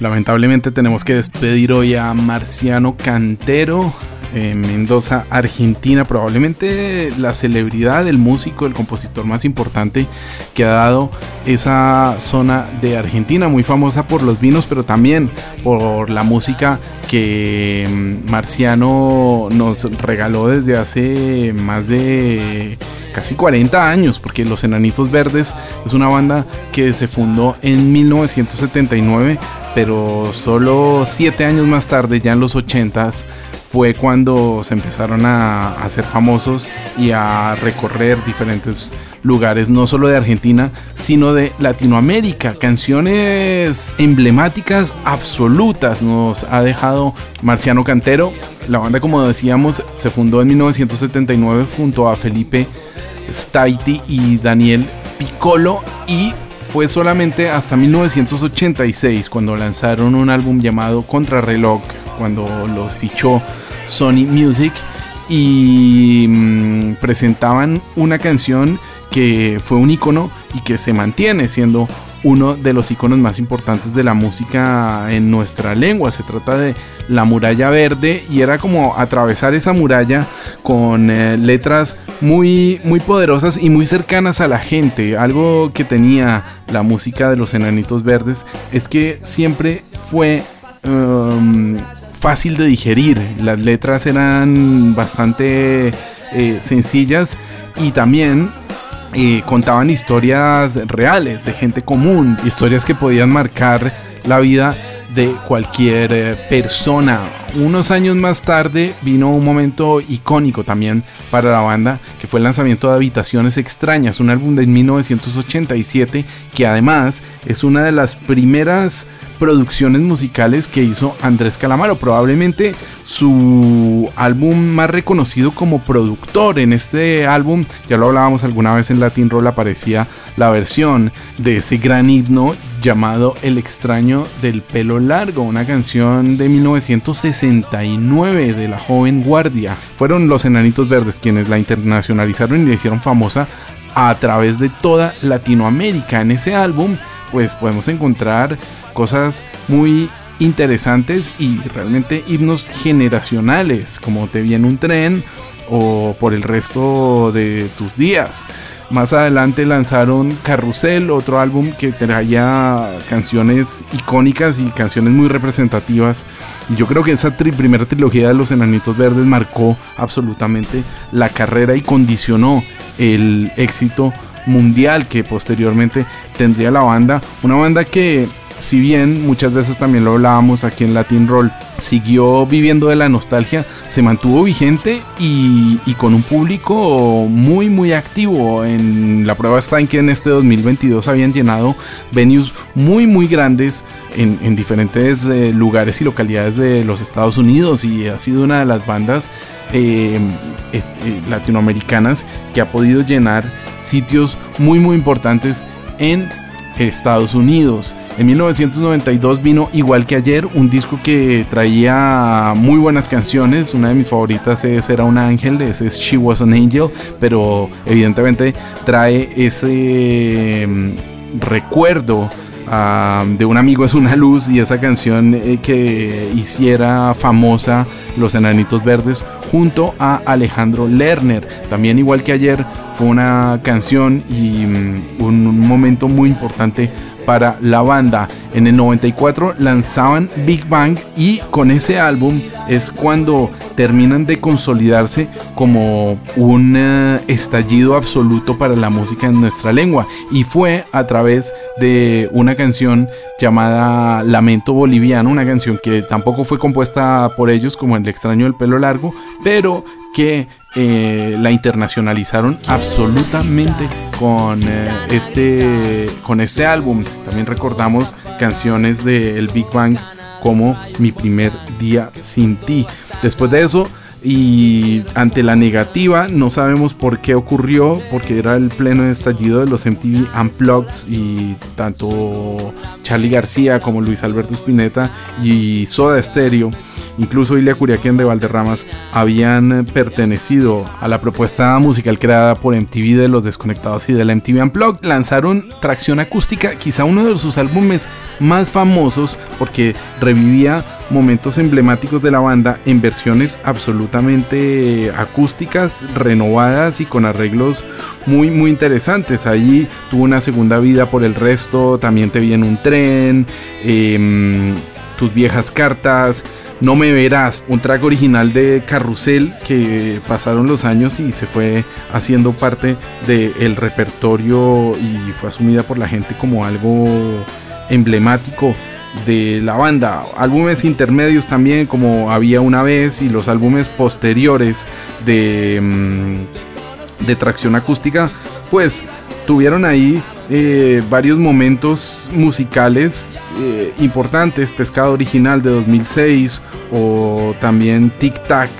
Lamentablemente tenemos que despedir hoy a Marciano Cantero, en Mendoza, Argentina, probablemente la celebridad, el músico, el compositor más importante que ha dado esa zona de Argentina, muy famosa por los vinos, pero también por la música que mm, Marciano nos regaló desde hace más de casi 40 años, porque Los Enanitos Verdes es una banda que se fundó en 1979, pero solo 7 años más tarde, ya en los 80s, fue cuando se empezaron a hacer famosos y a recorrer diferentes lugares, no solo de Argentina, sino de Latinoamérica. Canciones emblemáticas absolutas nos ha dejado Marciano Cantero. La banda, como decíamos, se fundó en 1979 junto a Felipe Staiti y Daniel Piccolo y fue solamente hasta 1986 cuando lanzaron un álbum llamado Contrarreloj, cuando los fichó Sony Music y mm, presentaban una canción que fue un icono y que se mantiene siendo uno de los iconos más importantes de la música en nuestra lengua. Se trata de La muralla verde y era como atravesar esa muralla con eh, letras muy, muy poderosas y muy cercanas a la gente. Algo que tenía la música de los enanitos verdes es que siempre fue... Um, fácil de digerir. Las letras eran bastante eh, sencillas y también eh, contaban historias reales de gente común, historias que podían marcar la vida de cualquier eh, persona. Unos años más tarde vino un momento icónico también para la banda, que fue el lanzamiento de Habitaciones Extrañas, un álbum de 1987 que además es una de las primeras producciones musicales que hizo Andrés Calamaro, probablemente su álbum más reconocido como productor. En este álbum, ya lo hablábamos alguna vez en Latin Roll, aparecía la versión de ese gran himno llamado El extraño del pelo largo, una canción de 1969 de la joven guardia. Fueron los Enanitos Verdes quienes la internacionalizaron y la hicieron famosa a través de toda Latinoamérica. En ese álbum, pues podemos encontrar cosas muy interesantes y realmente himnos generacionales, como Te viene un tren o por el resto de tus días. Más adelante lanzaron Carrusel, otro álbum que traía canciones icónicas y canciones muy representativas. Y yo creo que esa primera trilogía de Los Enanitos Verdes marcó absolutamente la carrera y condicionó el éxito mundial que posteriormente tendría la banda. Una banda que si bien muchas veces también lo hablábamos aquí en Latin Roll, siguió viviendo de la nostalgia, se mantuvo vigente y, con un público muy muy activo. En la prueba está en que en este 2022 habían llenado venues muy muy grandes en, diferentes eh, lugares y localidades de los Estados Unidos y ha sido una de las bandas eh, eh, latinoamericanas que ha podido llenar sitios muy muy importantes en Estados Unidos. En 1992 vino Igual que ayer, un disco que traía muy buenas canciones. Una de mis favoritas es Era un ángel, ese es She Was an Angel, pero evidentemente trae ese mm, recuerdo de un amigo es una luz y esa canción eh, que hiciera famosa Los Enanitos Verdes junto a Alejandro Lerner. También igual que ayer fue una canción y mm, un momento muy importante para la banda. En el 94 lanzaban Big Bang y con ese álbum es cuando terminan de consolidarse como un eh, estallido absoluto para la música en nuestra lengua. Y fue a través de una canción llamada Lamento Boliviano, una canción que tampoco fue compuesta por ellos como El extraño del pelo largo, pero que eh, la internacionalizaron absolutamente con, eh, este, con este álbum. También recordamos canciones del Big Bang como Mi primer día sin ti. Después de eso, y ante la negativa no sabemos por qué ocurrió porque era el pleno estallido de los MTV Unplugged y tanto Charlie García como Luis Alberto Spinetta y Soda Stereo incluso Ilia Curiaquén de Valderramas, habían pertenecido a la propuesta musical creada por MTV de los Desconectados y de la MTV Unplugged. Lanzaron Tracción Acústica, quizá uno de sus álbumes más famosos porque revivía momentos emblemáticos de la banda en versiones absolutamente acústicas, renovadas y con arreglos muy muy interesantes. Allí tuvo una segunda vida por el resto, también te vi en un tren, em, tus viejas cartas. No me verás, un track original de Carrusel que pasaron los años y se fue haciendo parte del repertorio y fue asumida por la gente como algo emblemático de la banda. Álbumes intermedios también, como había una vez, y los álbumes posteriores de, mm, de tracción acústica, pues tuvieron ahí eh, varios momentos musicales eh, importantes. Pescado Original de 2006 o también Tic Tac.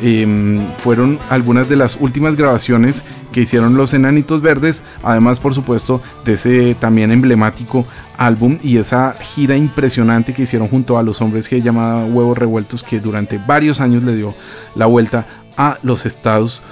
Em, fueron algunas de las últimas grabaciones que hicieron los Enanitos Verdes, además por supuesto de ese también emblemático álbum y esa gira impresionante que hicieron junto a los hombres que llamaba Huevos Revueltos que durante varios años le dio la vuelta a los Estados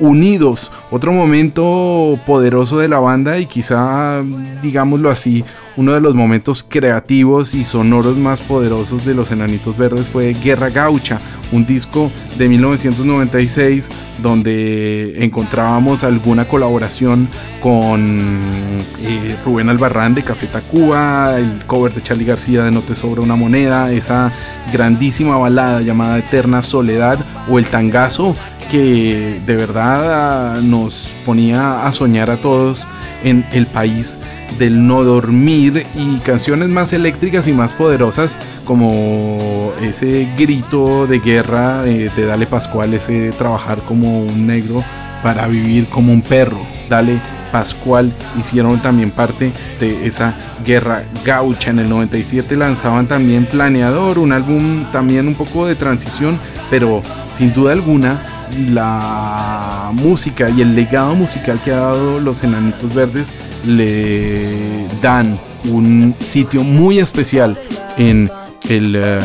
Unidos. Otro momento poderoso de la banda y quizá, digámoslo así, uno de los momentos creativos y sonoros más poderosos de los Enanitos Verdes fue Guerra Gaucha, un disco de 1996 donde encontrábamos alguna colaboración con eh, Rubén Albarrán de Café Tacuba, el cover de Charlie García de No te sobra una moneda, esa grandísima balada llamada Eterna Soledad o el tangazo que de verdad nos ponía a soñar a todos en el país del no dormir y canciones más eléctricas y más poderosas como ese grito de guerra de, Dale Pascual, ese trabajar como un negro para vivir como un perro. Dale Pascual hicieron también parte de esa guerra gaucha. En el 97 lanzaban también Planeador, un álbum también un poco de transición, pero sin duda alguna la música y el legado musical que ha dado los Enanitos Verdes le dan un sitio muy especial en el eh,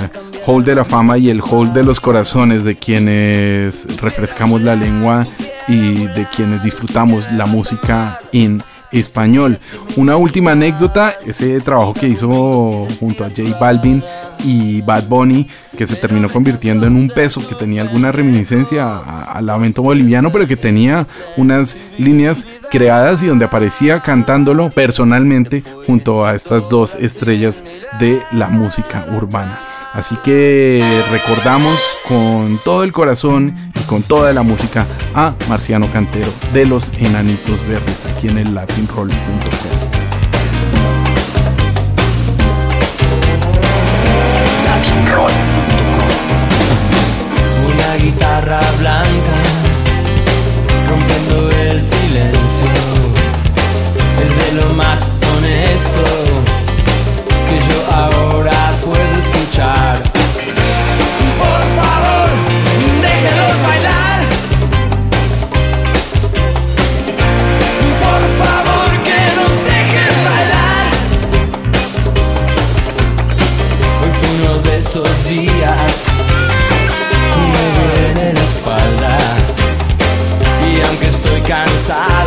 Hall de la Fama y el Hall de los Corazones de quienes refrescamos la lengua y de quienes disfrutamos la música en español. Una última anécdota, ese trabajo que hizo junto a J Balvin y Bad Bunny, que se terminó convirtiendo en un peso, que tenía alguna reminiscencia al lamento boliviano, pero que tenía unas líneas creadas y donde aparecía cantándolo personalmente junto a estas dos estrellas de la música urbana. Así que recordamos con todo el corazón y con toda la música a Marciano Cantero de los Enanitos Verdes aquí en el latinroll.com. Una guitarra blanca rompiendo el silencio es de lo más honesto por favor, déjenos bailar. Por favor, que nos dejen bailar. Hoy fue uno de esos días. Y me duele la espalda. Y aunque estoy cansado.